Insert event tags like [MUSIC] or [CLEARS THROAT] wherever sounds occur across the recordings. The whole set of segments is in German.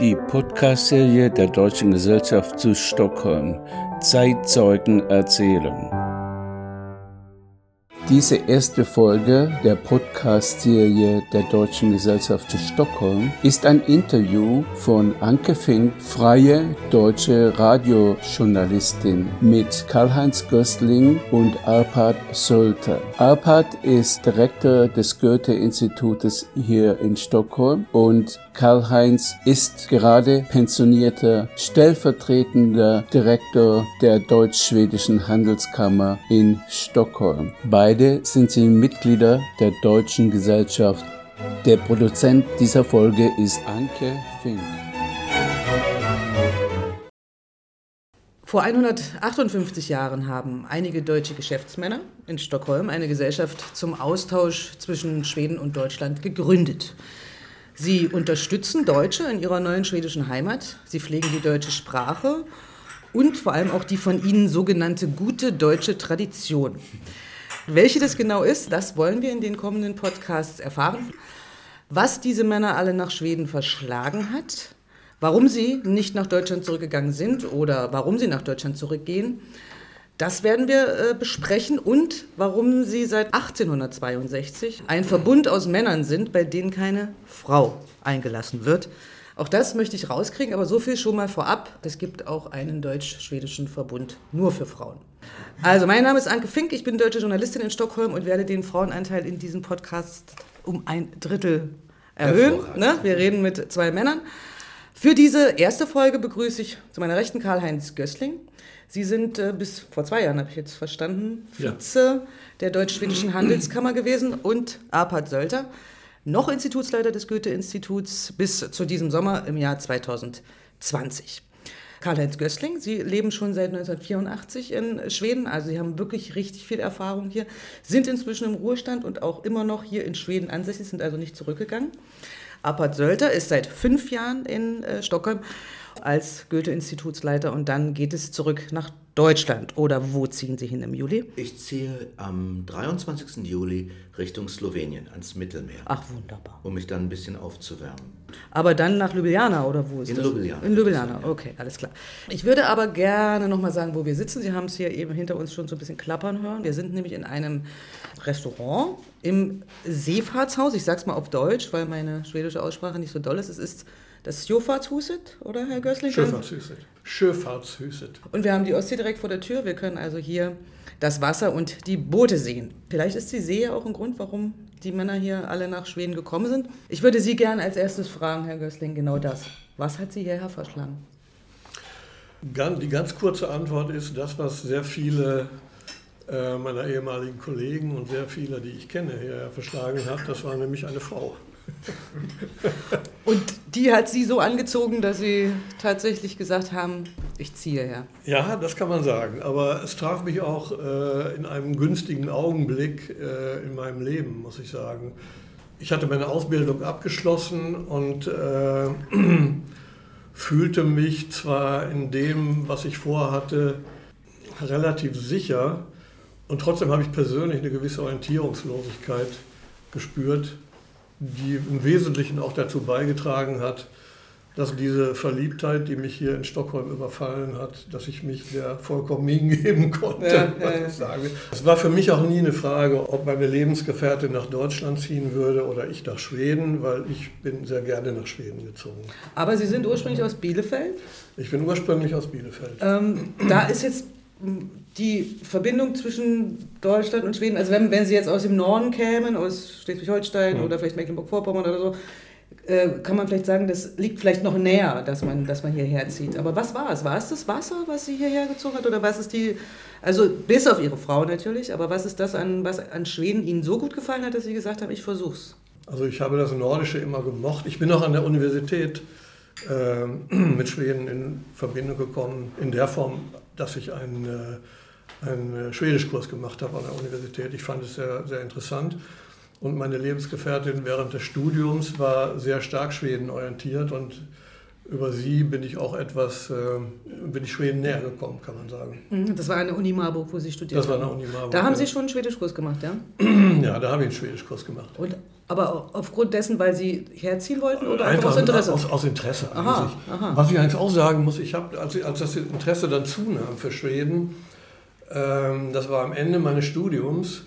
Die Podcast-Serie der Deutschen Gesellschaft zu Stockholm Zeitzeugen erzählen. Diese erste Folge der Podcast-Serie der Deutschen Gesellschaft zu Stockholm ist ein Interview von Anke Fink, freie deutsche Radiojournalistin, mit Karl-Heinz Göstling und Arpad Sölter. Arpad ist Direktor des Goethe-Institutes hier in Stockholm und Karl-Heinz ist gerade pensionierter stellvertretender Direktor der deutsch-schwedischen Handelskammer in Stockholm. Beide sind sie Mitglieder der Deutschen Gesellschaft. Der Produzent dieser Folge ist Anke Fink. Vor 158 Jahren haben einige deutsche Geschäftsmänner in Stockholm eine Gesellschaft zum Austausch zwischen Schweden und Deutschland gegründet. Sie unterstützen Deutsche in ihrer neuen schwedischen Heimat. Sie pflegen die deutsche Sprache und vor allem auch die von ihnen sogenannte gute deutsche Tradition. Welche das genau ist, das wollen wir in den kommenden Podcasts erfahren. Was diese Männer alle nach Schweden verschlagen hat, warum sie nicht nach Deutschland zurückgegangen sind oder warum sie nach Deutschland zurückgehen, das werden wir äh, besprechen und warum sie seit 1862 ein Verbund aus Männern sind, bei denen keine Frau eingelassen wird. Auch das möchte ich rauskriegen, aber so viel schon mal vorab. Es gibt auch einen deutsch-schwedischen Verbund nur für Frauen. Also, mein Name ist Anke Fink, ich bin deutsche Journalistin in Stockholm und werde den Frauenanteil in diesem Podcast um ein Drittel erhöhen. Ne? Wir reden mit zwei Männern. Für diese erste Folge begrüße ich zu meiner Rechten Karl-Heinz Gößling. Sie sind äh, bis vor zwei Jahren, habe ich jetzt verstanden, Vize ja. der Deutsch-Schwedischen Handelskammer gewesen und Arpad Sölter, noch Institutsleiter des Goethe-Instituts bis zu diesem Sommer im Jahr 2020. Karl-Heinz Gößling, Sie leben schon seit 1984 in Schweden, also Sie haben wirklich richtig viel Erfahrung hier, sind inzwischen im Ruhestand und auch immer noch hier in Schweden ansässig, sind also nicht zurückgegangen. Arpad Sölter ist seit fünf Jahren in äh, Stockholm als Goethe-Institutsleiter und dann geht es zurück nach Deutschland. Oder wo ziehen Sie hin im Juli? Ich ziehe am 23. Juli Richtung Slowenien, ans Mittelmeer. Ach, wunderbar. Um mich dann ein bisschen aufzuwärmen. Aber dann nach Ljubljana oder wo ist In das? Ljubljana. In Ljubljana, okay, alles klar. Ich würde aber gerne nochmal sagen, wo wir sitzen. Sie haben es hier eben hinter uns schon so ein bisschen klappern hören. Wir sind nämlich in einem Restaurant im Seefahrtshaus. Ich sage es mal auf Deutsch, weil meine schwedische Aussprache nicht so doll ist. Es ist das Sjöfartshuset, oder Herr Gößling? Sjöfartshuset. Sjöfartshuset. Und wir haben die Ostsee direkt vor der Tür. Wir können also hier das Wasser und die Boote sehen. Vielleicht ist die See ja auch ein Grund, warum die Männer hier alle nach Schweden gekommen sind. Ich würde Sie gerne als erstes fragen, Herr Gößling, genau das. Was hat Sie hierher verschlagen? Die ganz kurze Antwort ist das, was sehr viele äh, meiner ehemaligen Kollegen und sehr viele, die ich kenne, hierher verschlagen hat. Das war nämlich eine Frau. Und die hat Sie so angezogen, dass Sie tatsächlich gesagt haben, ich ziehe her. Ja, das kann man sagen. Aber es traf mich auch äh, in einem günstigen Augenblick äh, in meinem Leben, muss ich sagen. Ich hatte meine Ausbildung abgeschlossen und äh, [CLEARS THROAT] fühlte mich zwar in dem, was ich vorhatte, relativ sicher. Und trotzdem habe ich persönlich eine gewisse Orientierungslosigkeit gespürt die im Wesentlichen auch dazu beigetragen hat, dass diese Verliebtheit, die mich hier in Stockholm überfallen hat, dass ich mich der vollkommen hingeben [LAUGHS] konnte. Ja, ja, ja. Es war für mich auch nie eine Frage, ob meine Lebensgefährtin nach Deutschland ziehen würde oder ich nach Schweden, weil ich bin sehr gerne nach Schweden gezogen. Aber Sie sind ursprünglich aus Bielefeld? Ich bin ursprünglich aus Bielefeld. Ähm, da ist jetzt die Verbindung zwischen Deutschland und Schweden, also wenn, wenn Sie jetzt aus dem Norden kämen, aus Schleswig-Holstein mhm. oder vielleicht Mecklenburg-Vorpommern oder so, äh, kann man vielleicht sagen, das liegt vielleicht noch näher, dass man, dass man hierher zieht. Aber was war es? War es das Wasser, was Sie hierher gezogen hat? Oder was ist die, also bis auf Ihre Frau natürlich, aber was ist das, an, was an Schweden Ihnen so gut gefallen hat, dass Sie gesagt haben, ich versuch's? Also ich habe das Nordische immer gemocht. Ich bin auch an der Universität äh, [CLEARS THROAT] mit Schweden in Verbindung gekommen, in der Form, dass ich einen, äh, einen Schwedischkurs gemacht habe an der Universität. Ich fand es sehr, sehr interessant. Und meine Lebensgefährtin während des Studiums war sehr stark Schweden orientiert und über sie bin ich auch etwas, äh, bin ich Schweden näher gekommen, kann man sagen. Mhm, das war eine Uni Marburg, wo Sie studiert haben. Das war eine Uni Marburg. Da haben Sie schon einen Schwedischkurs gemacht, ja? [CLEARS THROAT] ja, da habe ich einen Schwedischkurs gemacht. Und, aber aufgrund dessen, weil Sie herziehen wollten oder einfach, aus Interesse? Aus, aus Interesse aha, aha. Was ich eigentlich auch sagen muss, ich habe, als, als das Interesse dann zunahm für Schweden, das war am Ende meines Studiums,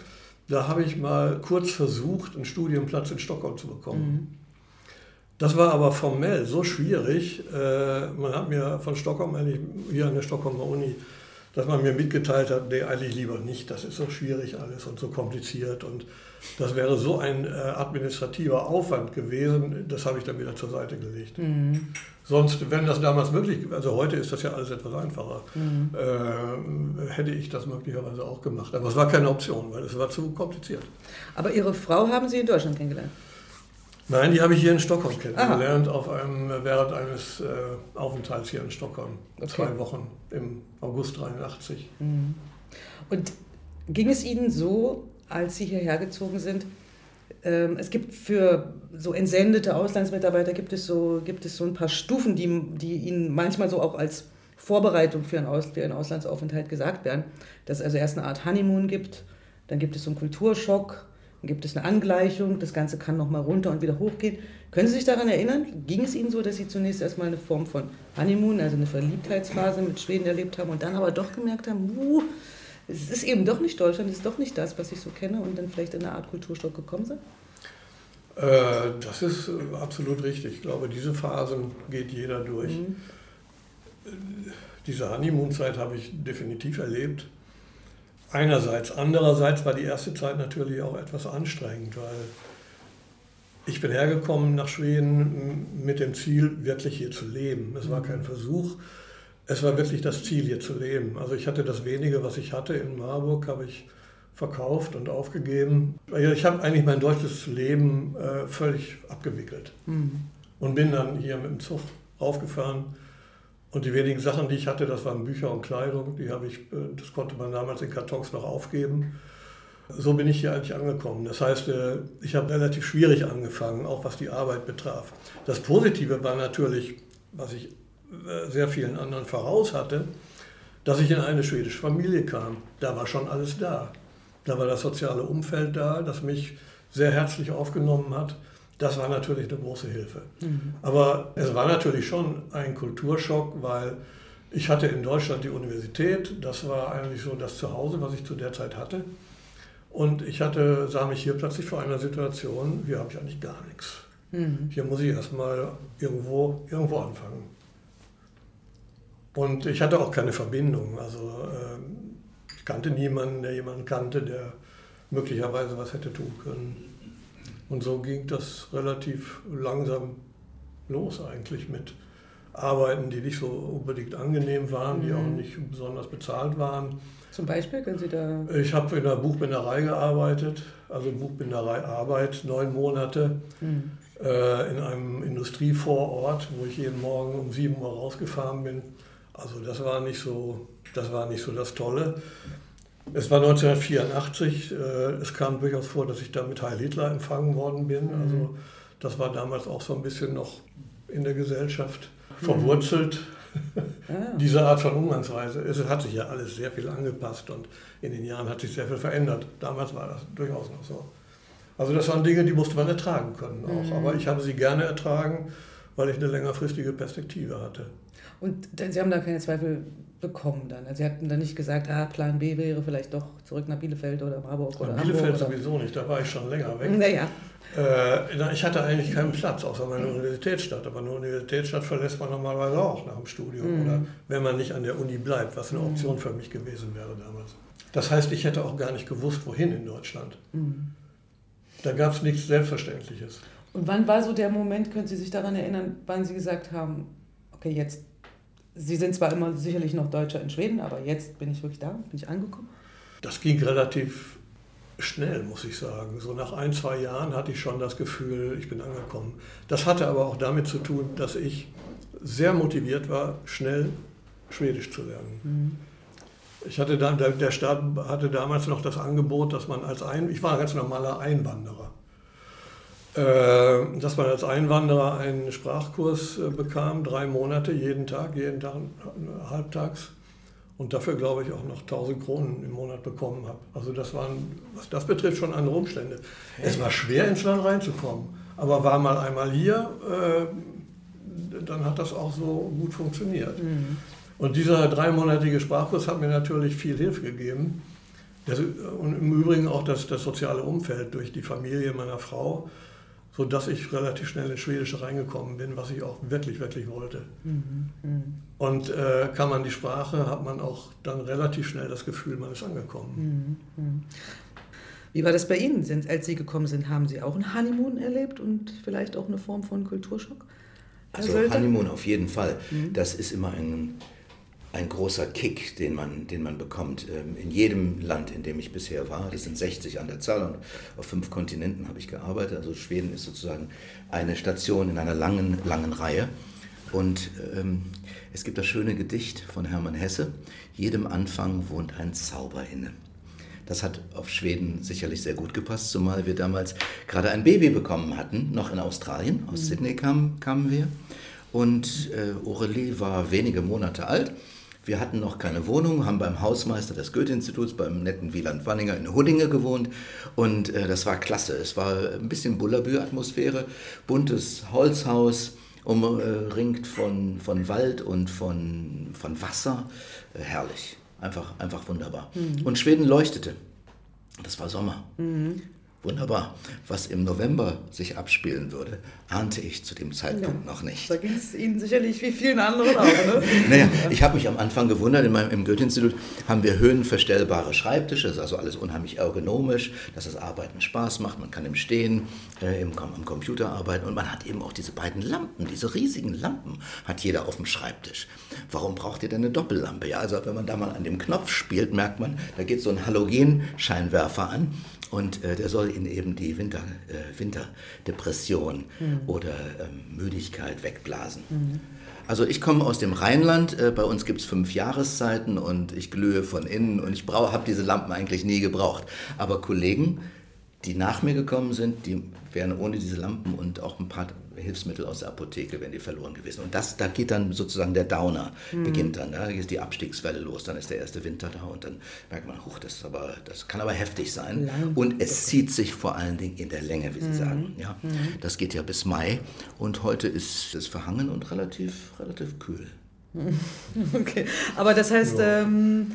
da habe ich mal kurz versucht, einen Studienplatz in Stockholm zu bekommen. Mhm. Das war aber formell so schwierig. Äh, man hat mir von Stockholm, eigentlich hier an der Stockholmer Uni, dass man mir mitgeteilt hat, nee, eigentlich lieber nicht, das ist so schwierig alles und so kompliziert und das wäre so ein äh, administrativer Aufwand gewesen, das habe ich dann wieder zur Seite gelegt. Mhm. Sonst, wenn das damals möglich, also heute ist das ja alles etwas einfacher, mhm. äh, hätte ich das möglicherweise auch gemacht. Aber es war keine Option, weil es war zu kompliziert. Aber Ihre Frau haben Sie in Deutschland kennengelernt? Nein, die habe ich hier in Stockholm kennengelernt, auf einem, während eines äh, Aufenthalts hier in Stockholm. Okay. Zwei Wochen im August 83. Mhm. Und ging es Ihnen so, als Sie hierher gezogen sind? Ähm, es gibt für so entsendete Auslandsmitarbeiter gibt es so, gibt es so ein paar Stufen, die, die Ihnen manchmal so auch als Vorbereitung für einen, Aus, für einen Auslandsaufenthalt gesagt werden. Dass es also erst eine Art Honeymoon gibt, dann gibt es so einen Kulturschock, dann gibt es eine Angleichung, das Ganze kann nochmal runter und wieder hochgehen. Können Sie sich daran erinnern? Ging es Ihnen so, dass Sie zunächst erstmal eine Form von Honeymoon, also eine Verliebtheitsphase mit Schweden erlebt haben und dann aber doch gemerkt haben, uh, es ist eben doch nicht Deutschland, es ist doch nicht das, was ich so kenne und dann vielleicht in eine Art Kulturstock gekommen sind? Äh, das ist äh, absolut richtig. Ich glaube, diese Phasen geht jeder durch. Mhm. Diese Honeymoon-Zeit habe ich definitiv erlebt. Einerseits. Andererseits war die erste Zeit natürlich auch etwas anstrengend, weil ich bin hergekommen nach Schweden mit dem Ziel, wirklich hier zu leben. Es war kein Versuch, es war wirklich das Ziel, hier zu leben. Also ich hatte das wenige, was ich hatte in Marburg, habe ich verkauft und aufgegeben. Ich habe eigentlich mein deutsches Leben äh, völlig abgewickelt mhm. und bin dann hier mit dem Zug raufgefahren und die wenigen Sachen, die ich hatte, das waren Bücher und Kleidung, die habe ich, äh, das konnte man damals in Kartons noch aufgeben. So bin ich hier eigentlich angekommen. Das heißt, äh, ich habe relativ schwierig angefangen, auch was die Arbeit betraf. Das Positive war natürlich, was ich äh, sehr vielen anderen voraus hatte, dass ich in eine schwedische Familie kam. Da war schon alles da. Da war das soziale Umfeld da, das mich sehr herzlich aufgenommen hat. Das war natürlich eine große Hilfe. Mhm. Aber es war natürlich schon ein Kulturschock, weil ich hatte in Deutschland die Universität, das war eigentlich so das Zuhause, was ich zu der Zeit hatte. Und ich hatte, sah mich hier plötzlich vor einer Situation, hier habe ich eigentlich gar nichts. Mhm. Hier muss ich erstmal irgendwo, irgendwo anfangen. Und ich hatte auch keine Verbindung. Also äh, ich kannte niemanden, der jemanden kannte, der möglicherweise was hätte tun können. Und so ging das relativ langsam los eigentlich mit Arbeiten, die nicht so unbedingt angenehm waren, die auch mhm. nicht besonders bezahlt waren. Zum Beispiel können Sie da. Ich habe in der Buchbinderei gearbeitet, also Buchbinderei Arbeit, neun Monate mhm. äh, in einem Industrievorort, wo ich jeden Morgen um sieben Uhr rausgefahren bin. Also das war nicht so, das war nicht so das Tolle. Es war 1984. Äh, es kam durchaus vor, dass ich da mit Heil Hitler empfangen worden bin. Mhm. Also das war damals auch so ein bisschen noch in der Gesellschaft mhm. verwurzelt. Ah. [LAUGHS] Diese Art von Umgangsweise. Es hat sich ja alles sehr viel angepasst und in den Jahren hat sich sehr viel verändert. Damals war das durchaus noch so. Also das waren Dinge, die musste man ertragen können auch. Mhm. Aber ich habe sie gerne ertragen, weil ich eine längerfristige Perspektive hatte. Und Sie haben da keine Zweifel bekommen dann? Also Sie hatten dann nicht gesagt, ah, Plan B wäre vielleicht doch zurück nach Bielefeld oder Marburg oder ja, Bielefeld Hamburg, sowieso nicht, da war ich schon länger weg. Naja. Äh, ich hatte eigentlich keinen Platz, außer meiner Universitätsstadt. Aber eine Universitätsstadt verlässt man normalerweise auch nach dem Studium mhm. oder wenn man nicht an der Uni bleibt, was eine mhm. Option für mich gewesen wäre damals. Das heißt, ich hätte auch gar nicht gewusst, wohin in Deutschland. Mhm. Da gab es nichts Selbstverständliches. Und wann war so der Moment, können Sie sich daran erinnern, wann Sie gesagt haben, okay, jetzt Sie sind zwar immer sicherlich noch Deutscher in Schweden, aber jetzt bin ich wirklich da, bin ich angekommen. Das ging relativ schnell, muss ich sagen. So nach ein, zwei Jahren hatte ich schon das Gefühl, ich bin angekommen. Das hatte aber auch damit zu tun, dass ich sehr motiviert war, schnell Schwedisch zu lernen. Mhm. Ich hatte dann, der Staat hatte damals noch das Angebot, dass man als ein, ich war ein ganz normaler Einwanderer. Äh, dass man als Einwanderer einen Sprachkurs äh, bekam, drei Monate, jeden Tag, jeden Tag halbtags. Und dafür, glaube ich, auch noch 1000 Kronen im Monat bekommen habe. Also das waren, was das betrifft, schon andere Umstände. Es war schwer, ins Land reinzukommen. Aber war mal einmal hier, äh, dann hat das auch so gut funktioniert. Mhm. Und dieser dreimonatige Sprachkurs hat mir natürlich viel Hilfe gegeben. Das, und im Übrigen auch das, das soziale Umfeld durch die Familie meiner Frau sodass ich relativ schnell ins Schwedische reingekommen bin, was ich auch wirklich, wirklich wollte. Mhm. Mhm. Und äh, kann man die Sprache, hat man auch dann relativ schnell das Gefühl, man ist angekommen. Mhm. Wie war das bei Ihnen? Sind, als Sie gekommen sind, haben Sie auch ein Honeymoon erlebt und vielleicht auch eine Form von Kulturschock? Also Honeymoon auf jeden Fall. Mhm. Das ist immer ein ein großer Kick, den man, den man bekommt. Ähm, in jedem Land, in dem ich bisher war, das sind 60 an der Zahl und auf fünf Kontinenten habe ich gearbeitet. Also Schweden ist sozusagen eine Station in einer langen, langen Reihe. Und ähm, es gibt das schöne Gedicht von Hermann Hesse, jedem Anfang wohnt ein Zauber inne. Das hat auf Schweden sicherlich sehr gut gepasst, zumal wir damals gerade ein Baby bekommen hatten, noch in Australien. Aus mhm. Sydney kam, kamen wir. Und äh, Aurelie war wenige Monate alt wir hatten noch keine Wohnung, haben beim Hausmeister des Goethe-Instituts, beim netten Wieland Wanninger in Huddinge gewohnt und äh, das war klasse. Es war ein bisschen Bullabü-Atmosphäre, buntes Holzhaus, umringt von, von Wald und von, von Wasser. Äh, herrlich, einfach, einfach wunderbar. Mhm. Und Schweden leuchtete. Das war Sommer. Mhm. Wunderbar. Was im November sich abspielen würde, ahnte ich zu dem Zeitpunkt ja, noch nicht. Da ging es Ihnen sicherlich wie vielen anderen auch. Ne? [LAUGHS] naja, ich habe mich am Anfang gewundert, in meinem, im Goethe-Institut haben wir höhenverstellbare Schreibtische, das ist also alles unheimlich ergonomisch, dass das Arbeiten Spaß macht, man kann im Stehen äh, im, am Computer arbeiten und man hat eben auch diese beiden Lampen, diese riesigen Lampen hat jeder auf dem Schreibtisch. Warum braucht ihr denn eine Doppellampe? Ja, also wenn man da mal an dem Knopf spielt, merkt man, da geht so ein Halogenscheinwerfer an und äh, der soll Ihnen eben die Winter, äh, Winterdepression mhm. oder ähm, Müdigkeit wegblasen. Mhm. Also ich komme aus dem Rheinland, äh, bei uns gibt es fünf Jahreszeiten und ich glühe von innen und ich habe diese Lampen eigentlich nie gebraucht. Aber Kollegen, die nach mir gekommen sind, die wären ohne diese Lampen und auch ein paar Hilfsmittel aus der Apotheke, wären die verloren gewesen. Und das, da geht dann sozusagen der Downer, mhm. beginnt dann. Da ist die Abstiegswelle los, dann ist der erste Winter da und dann merkt man, huch, das, aber, das kann aber heftig sein. Lang. Und es zieht sich vor allen Dingen in der Länge, wie Sie mhm. sagen. Ja? Mhm. Das geht ja bis Mai und heute ist es verhangen und relativ, relativ kühl. [LAUGHS] Okay, aber das heißt... Ja. Ähm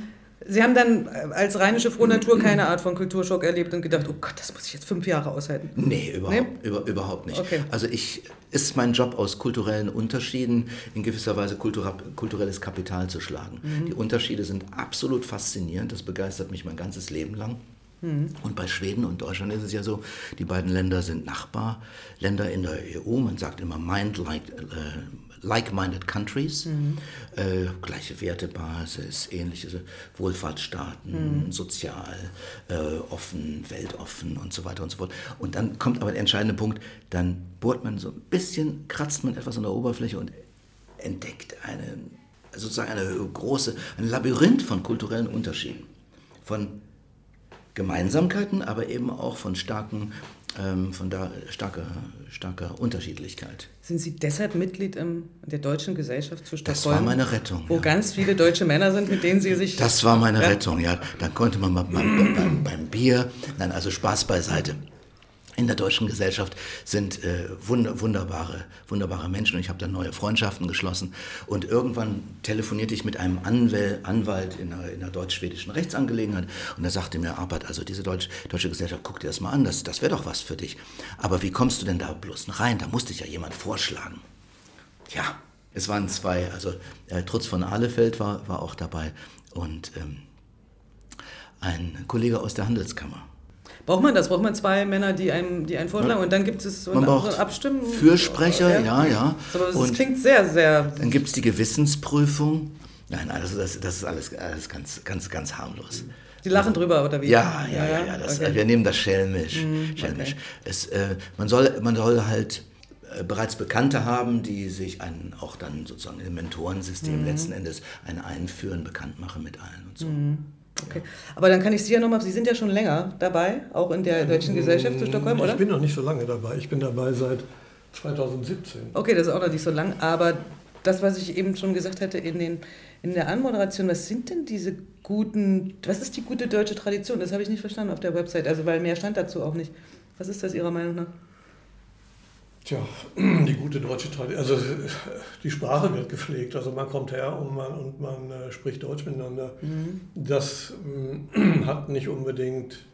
Sie haben dann äh, als rheinische Frohnatur keine Art von Kulturschock erlebt und gedacht, oh Gott, das muss ich jetzt fünf Jahre aushalten. Nee, überhaupt, nee? Über, überhaupt nicht. Okay. Also ich ist mein Job aus kulturellen Unterschieden in gewisser Weise kulturelles Kapital zu schlagen. Mhm. Die Unterschiede sind absolut faszinierend, das begeistert mich mein ganzes Leben lang. Mhm. Und bei Schweden und Deutschland ist es ja so, die beiden Länder sind Nachbarländer in der EU. Man sagt immer mind like, äh, like-minded countries, mhm. äh, gleiche Wertebasis, ähnliche Wohlfahrtsstaaten, mhm. sozial, äh, offen, weltoffen und so weiter und so fort. Und dann kommt aber der entscheidende Punkt, dann bohrt man so ein bisschen, kratzt man etwas an der Oberfläche und entdeckt eine, sozusagen eine große, ein Labyrinth von kulturellen Unterschieden, von Gemeinsamkeiten, aber eben auch von starken ähm, von da starker, starker Unterschiedlichkeit. Sind Sie deshalb Mitglied in der Deutschen Gesellschaft zu Stockholm? Das war meine Rettung. Wo ja. ganz viele deutsche Männer sind, mit denen Sie sich... Das war meine ja. Rettung, ja. Dann konnte man mal beim, beim, beim Bier, nein, also Spaß beiseite in der deutschen Gesellschaft sind äh, wund wunderbare, wunderbare Menschen und ich habe dann neue Freundschaften geschlossen. Und irgendwann telefonierte ich mit einem Anwäl Anwalt in einer, in einer deutsch-schwedischen Rechtsangelegenheit und er sagte mir, Arbeit, also diese Deutsch, deutsche Gesellschaft, guck dir das mal an, das, das wäre doch was für dich. Aber wie kommst du denn da bloß rein? Da musste ich ja jemand vorschlagen. Ja, es waren zwei, also äh, Trutz von Ahlefeld war, war auch dabei und ähm, ein Kollege aus der Handelskammer. Braucht man das? Braucht man zwei Männer, die einen, die einen vorschlagen? Und dann gibt es so eine Abstimmung? Fürsprecher, ja, ja. Aber das und klingt sehr, sehr. Dann gibt es die Gewissensprüfung. Nein, also das, das ist alles, alles ganz, ganz, ganz harmlos. Die lachen drüber, oder wie? Ja, ja, ja. ja das, okay. Wir nehmen das schelmisch. Mm, schelmisch. Okay. Es, äh, man, soll, man soll halt äh, bereits Bekannte haben, die sich einen, auch dann sozusagen im Mentorensystem mm. letzten Endes ein Einführen bekannt machen mit allen und so. Mm. Okay. Aber dann kann ich Sie ja nochmal, Sie sind ja schon länger dabei, auch in der Deutschen Gesellschaft zu Stockholm, oder? Ich bin noch nicht so lange dabei. Ich bin dabei seit 2017. Okay, das ist auch noch nicht so lang. Aber das, was ich eben schon gesagt hatte in, den, in der Anmoderation, was sind denn diese guten, was ist die gute deutsche Tradition? Das habe ich nicht verstanden auf der Website, also weil mehr stand dazu auch nicht. Was ist das Ihrer Meinung nach? Tja, die gute deutsche Tradition, also die Sprache wird gepflegt, also man kommt her und man, und man äh, spricht Deutsch miteinander. Mhm. Das äh, [CLEARS THROAT] hat nicht unbedingt,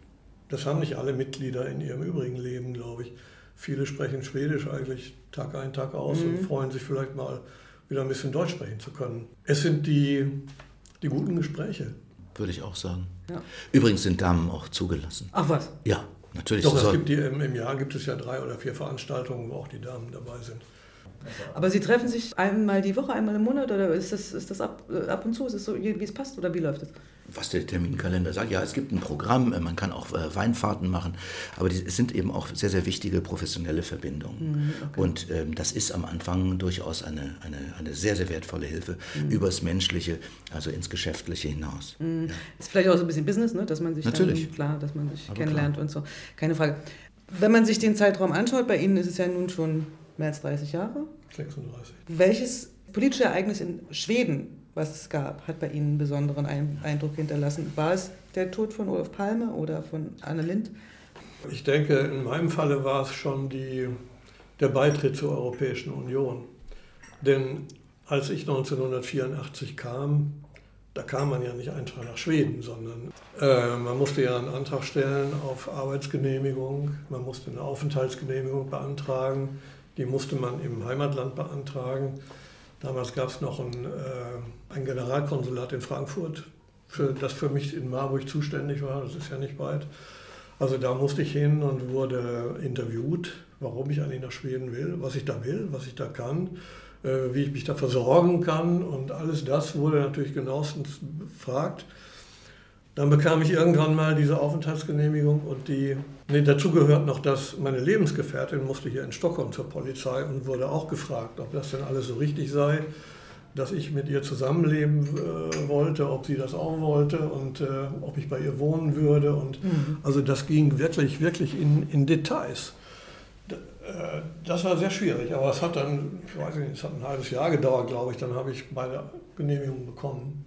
das haben nicht alle Mitglieder in ihrem übrigen Leben, glaube ich. Viele sprechen Schwedisch eigentlich Tag ein, Tag aus mhm. und freuen sich vielleicht mal wieder ein bisschen Deutsch sprechen zu können. Es sind die, die guten Gespräche. Würde ich auch sagen. Ja. Übrigens sind Damen auch zugelassen. Ach was? Ja. Natürlich. Doch, es gibt die, im, im, Jahr gibt es ja drei oder vier Veranstaltungen, wo auch die Damen dabei sind. Aber Sie treffen sich einmal die Woche, einmal im Monat oder ist das, ist das ab, äh, ab und zu? Ist es so, wie es passt oder wie läuft es? Was der Terminkalender sagt, ja, es gibt ein Programm, äh, man kann auch äh, Weinfahrten machen, aber es sind eben auch sehr, sehr wichtige professionelle Verbindungen. Mhm, okay. Und ähm, das ist am Anfang durchaus eine, eine, eine sehr, sehr wertvolle Hilfe mhm. übers Menschliche, also ins Geschäftliche hinaus. Mhm. Ja. Ist vielleicht auch so ein bisschen Business, ne? dass man sich Natürlich. Dann, klar, dass man sich aber kennenlernt klar. und so. Keine Frage. Wenn man sich den Zeitraum anschaut, bei Ihnen ist es ja nun schon mehr als 30 Jahre. 36. Welches politische Ereignis in Schweden, was es gab, hat bei Ihnen einen besonderen Eindruck hinterlassen? War es der Tod von Olaf Palme oder von Anne Lind? Ich denke, in meinem Falle war es schon die, der Beitritt zur Europäischen Union. Denn als ich 1984 kam, da kam man ja nicht einfach nach Schweden, sondern äh, man musste ja einen Antrag stellen auf Arbeitsgenehmigung, man musste eine Aufenthaltsgenehmigung beantragen, die musste man im Heimatland beantragen. Damals gab es noch ein, äh, ein, Generalkonsulat in Frankfurt, für, das für mich in Marburg zuständig war, das ist ja nicht weit. Also da musste ich hin und wurde interviewt, warum ich eigentlich nach Schweden will, was ich da will, was ich da kann äh, wie ich mich da versorgen kann und alles das wurde natürlich genauestens befragt. Dann bekam ich irgendwann mal diese Aufenthaltsgenehmigung und die, nee, dazu gehört noch, dass meine Lebensgefährtin musste hier in Stockholm zur Polizei und wurde auch gefragt, ob das denn alles so richtig sei, dass ich mit ihr zusammenleben äh, wollte, ob sie das auch wollte und äh, ob ich bei ihr wohnen würde. Und mhm. also das ging wirklich, wirklich in, in Details. Äh, das war sehr schwierig, aber es hat dann, ich weiß nicht, es hat ein halbes Jahr gedauert, glaube ich, dann habe ich meine Genehmigung bekommen.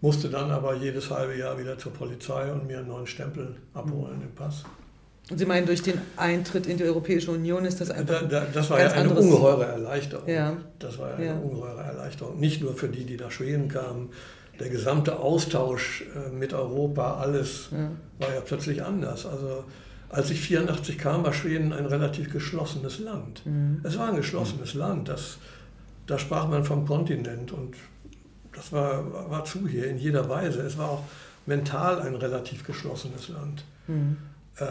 Musste dann aber jedes halbe Jahr wieder zur Polizei und mir einen neuen Stempel abholen, den Pass. Und Sie meinen, durch den Eintritt in die Europäische Union ist das einfach. Da, da, das war ja eine ungeheure Erleichterung. Ja. Das war ja eine ja. ungeheure Erleichterung. Nicht nur für die, die nach Schweden kamen. Der gesamte Austausch äh, mit Europa, alles ja. war ja plötzlich anders. Also als ich 84 kam, war Schweden ein relativ geschlossenes Land. Mhm. Es war ein geschlossenes mhm. Land. Das, da sprach man vom Kontinent und das war, war zu hier in jeder Weise. Es war auch mental ein relativ geschlossenes Land. Mhm. Äh,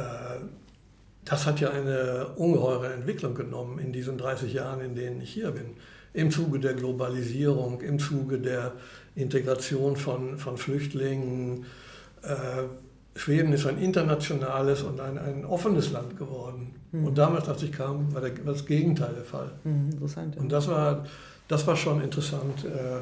das hat ja eine ungeheure Entwicklung genommen in diesen 30 Jahren, in denen ich hier bin. Im Zuge der Globalisierung, im Zuge der Integration von, von Flüchtlingen, äh, Schweden ist ein internationales und ein, ein offenes Land geworden. Mhm. Und damals, als ich kam, war, der, war das Gegenteil der Fall. Mhm, interessant. Ja. Und das war, das war schon interessant, äh,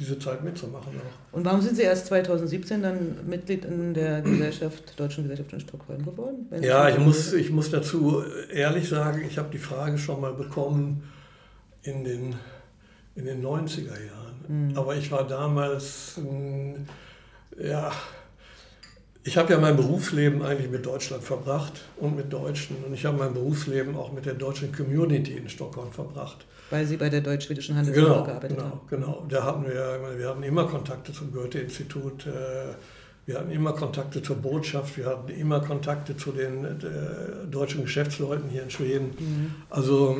diese Zeit mitzumachen auch. Und warum sind Sie erst 2017 dann Mitglied in der Gesellschaft, Deutschen Gesellschaft in Stockholm geworden? ja, ich muss, ich muss dazu ehrlich sagen, ich habe die Frage schon mal bekommen in den, in den 90er Jahren. Mhm. Aber ich war damals, ja, ich habe ja mein Berufsleben eigentlich mit Deutschland verbracht und mit Deutschen. Und ich habe mein Berufsleben auch mit der deutschen Community in Stockholm verbracht. Weil Sie bei der deutsch-schwedischen Handelskammer genau, gearbeitet genau, haben. Genau, da hatten wir, wir hatten immer Kontakte zum Goethe-Institut, äh, wir hatten immer Kontakte zur Botschaft, wir hatten immer Kontakte zu den äh, deutschen Geschäftsleuten hier in Schweden. Mhm. Also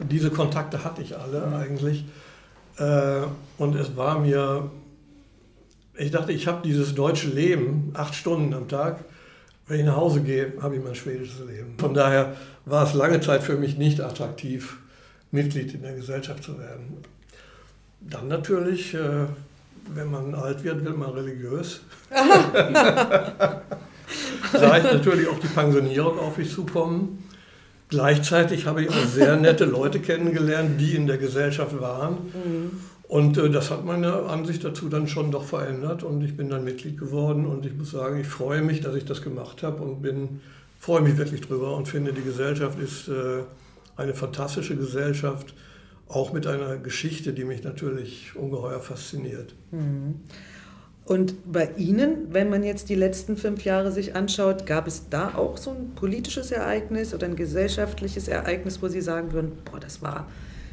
diese Kontakte hatte ich alle mhm. eigentlich. Äh, und es war mir ich dachte, ich habe dieses deutsche Leben, acht Stunden am Tag. Wenn ich nach Hause gehe, habe ich mein schwedisches Leben. Von daher war es lange Zeit für mich nicht attraktiv, Mitglied in der Gesellschaft zu werden. Dann natürlich, äh, wenn man alt wird, wird man religiös. [LAUGHS] sah ich natürlich auch die Pensionierung auf mich zukommen. Gleichzeitig habe ich auch sehr nette Leute kennengelernt, die in der Gesellschaft waren. Mhm. Und äh, das hat meine Ansicht dazu dann schon doch verändert und ich bin dann Mitglied geworden und ich muss sagen, ich freue mich, dass ich das gemacht habe und bin, freue mich wirklich drüber und finde, die Gesellschaft ist äh, eine fantastische Gesellschaft, auch mit einer Geschichte, die mich natürlich ungeheuer fasziniert. Mhm. Und bei Ihnen, wenn man jetzt die letzten fünf Jahre sich anschaut, gab es da auch so ein politisches Ereignis oder ein gesellschaftliches Ereignis, wo Sie sagen würden, boah, das war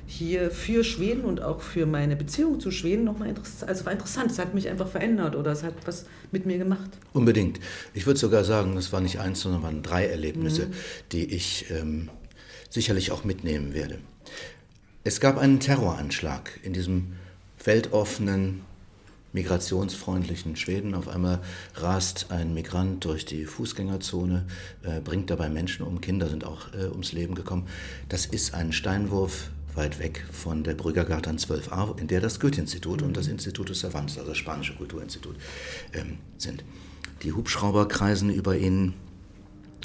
hier für Schweden und auch für meine Beziehung zu Schweden nochmal interessant. Also war interessant, es hat mich einfach verändert oder es hat was mit mir gemacht. Unbedingt. Ich würde sogar sagen, es war nicht eins, sondern waren drei Erlebnisse, mhm. die ich ähm, sicherlich auch mitnehmen werde. Es gab einen Terroranschlag in diesem weltoffenen, migrationsfreundlichen Schweden. Auf einmal rast ein Migrant durch die Fußgängerzone, äh, bringt dabei Menschen um, Kinder sind auch äh, ums Leben gekommen. Das ist ein Steinwurf weit weg von der Brüggergarten 12a, in der das Goethe-Institut und das Institut des Cervantes, also das spanische Kulturinstitut, ähm, sind. Die Hubschrauber kreisen über ihnen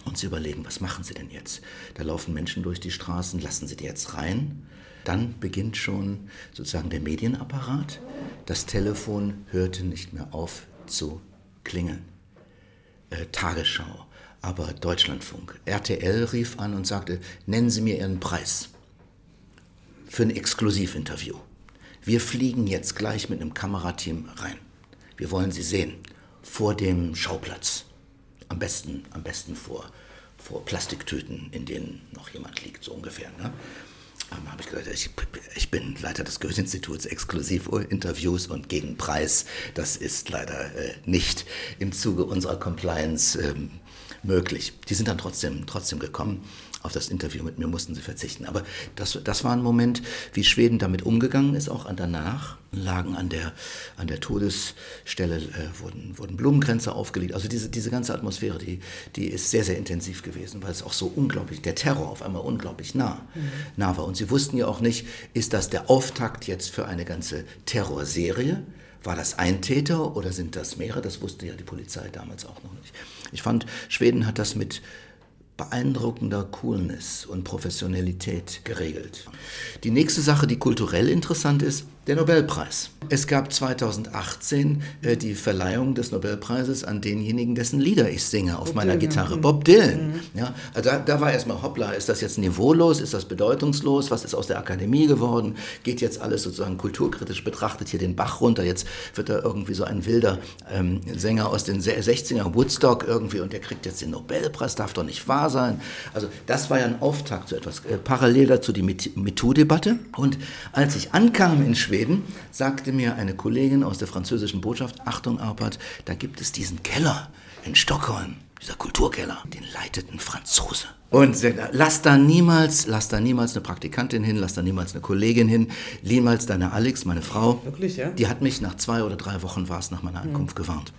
und sie überlegen, was machen sie denn jetzt? Da laufen Menschen durch die Straßen, lassen sie die jetzt rein? Dann beginnt schon sozusagen der Medienapparat. Das Telefon hörte nicht mehr auf zu klingeln. Äh, Tagesschau, aber Deutschlandfunk. RTL rief an und sagte, nennen Sie mir Ihren Preis für ein Exklusivinterview. Wir fliegen jetzt gleich mit einem Kamerateam rein. Wir wollen Sie sehen. Vor dem Schauplatz. Am besten, am besten vor, vor Plastiktüten, in denen noch jemand liegt, so ungefähr. Ne? Ähm, habe ich gesagt, ich, ich, bin Leiter des Goethe-Instituts, Exklusivinterviews und gegen Preis. Das ist leider äh, nicht im Zuge unserer Compliance ähm, möglich. Die sind dann trotzdem, trotzdem gekommen auf das Interview mit mir mussten sie verzichten. Aber das, das war ein Moment, wie Schweden damit umgegangen ist, auch danach. Lagen an der, an der Todesstelle, äh, wurden, wurden Blumenkränze aufgelegt. Also diese, diese ganze Atmosphäre, die, die ist sehr, sehr intensiv gewesen, weil es auch so unglaublich, der Terror auf einmal unglaublich nah, mhm. nah war. Und sie wussten ja auch nicht, ist das der Auftakt jetzt für eine ganze Terrorserie? War das ein Täter oder sind das mehrere? Das wusste ja die Polizei damals auch noch nicht. Ich fand, Schweden hat das mit beeindruckender Coolness und Professionalität geregelt. Die nächste Sache, die kulturell interessant ist, der Nobelpreis. Es gab 2018 äh, die Verleihung des Nobelpreises an denjenigen, dessen Lieder ich singe auf Bob meiner Dylan. Gitarre. Bob Dylan. Mhm. Ja, also da, da war erstmal, hoppla, ist das jetzt niveaulos, ist das bedeutungslos, was ist aus der Akademie geworden, geht jetzt alles sozusagen kulturkritisch betrachtet hier den Bach runter, jetzt wird da irgendwie so ein wilder ähm, Sänger aus den 60er Woodstock irgendwie und der kriegt jetzt den Nobelpreis, darf doch nicht wahr sein. Also das war ja ein Auftakt zu etwas. Äh, parallel dazu die MeToo-Debatte und als ich ankam in Schweden, Schweden, sagte mir eine Kollegin aus der französischen Botschaft, Achtung Arpad, da gibt es diesen Keller in Stockholm, dieser Kulturkeller, den leiteten Franzose. Und lass da niemals, lass da niemals eine Praktikantin hin, lass da niemals eine Kollegin hin, niemals deine Alex, meine Frau. Wirklich, ja? Die hat mich nach zwei oder drei Wochen war es nach meiner Ankunft mhm. gewarnt.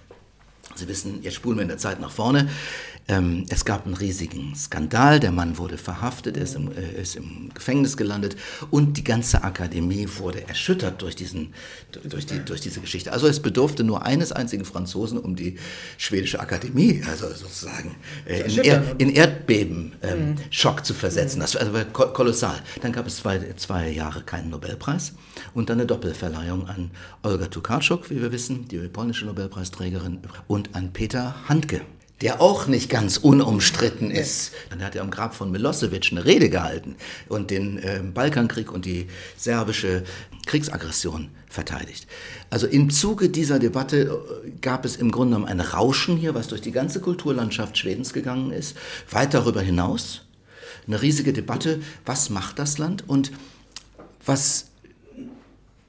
Sie wissen, jetzt spulen wir in der Zeit nach vorne. Ähm, es gab einen riesigen Skandal, der Mann wurde verhaftet, ist im, äh, ist im Gefängnis gelandet und die ganze Akademie wurde erschüttert durch, diesen, durch, die, durch diese Geschichte. Also es bedurfte nur eines einzigen Franzosen, um die schwedische Akademie, also sozusagen äh, in, er, in, Erdbeben ähm, mhm. Schock zu versetzen. Das war, also war kolossal. Dann gab es zwei, zwei Jahre keinen Nobelpreis und dann eine Doppelverleihung an Olga Tokarczuk, wie wir wissen, die polnische Nobelpreisträgerin, und an Peter Handke, der auch nicht ganz unumstritten ist. Dann hat er am Grab von Milosevic eine Rede gehalten und den äh, Balkankrieg und die serbische Kriegsaggression verteidigt. Also im Zuge dieser Debatte äh, gab es im Grunde genommen ein Rauschen hier, was durch die ganze Kulturlandschaft Schwedens gegangen ist, weit darüber hinaus. Eine riesige Debatte, was macht das Land und was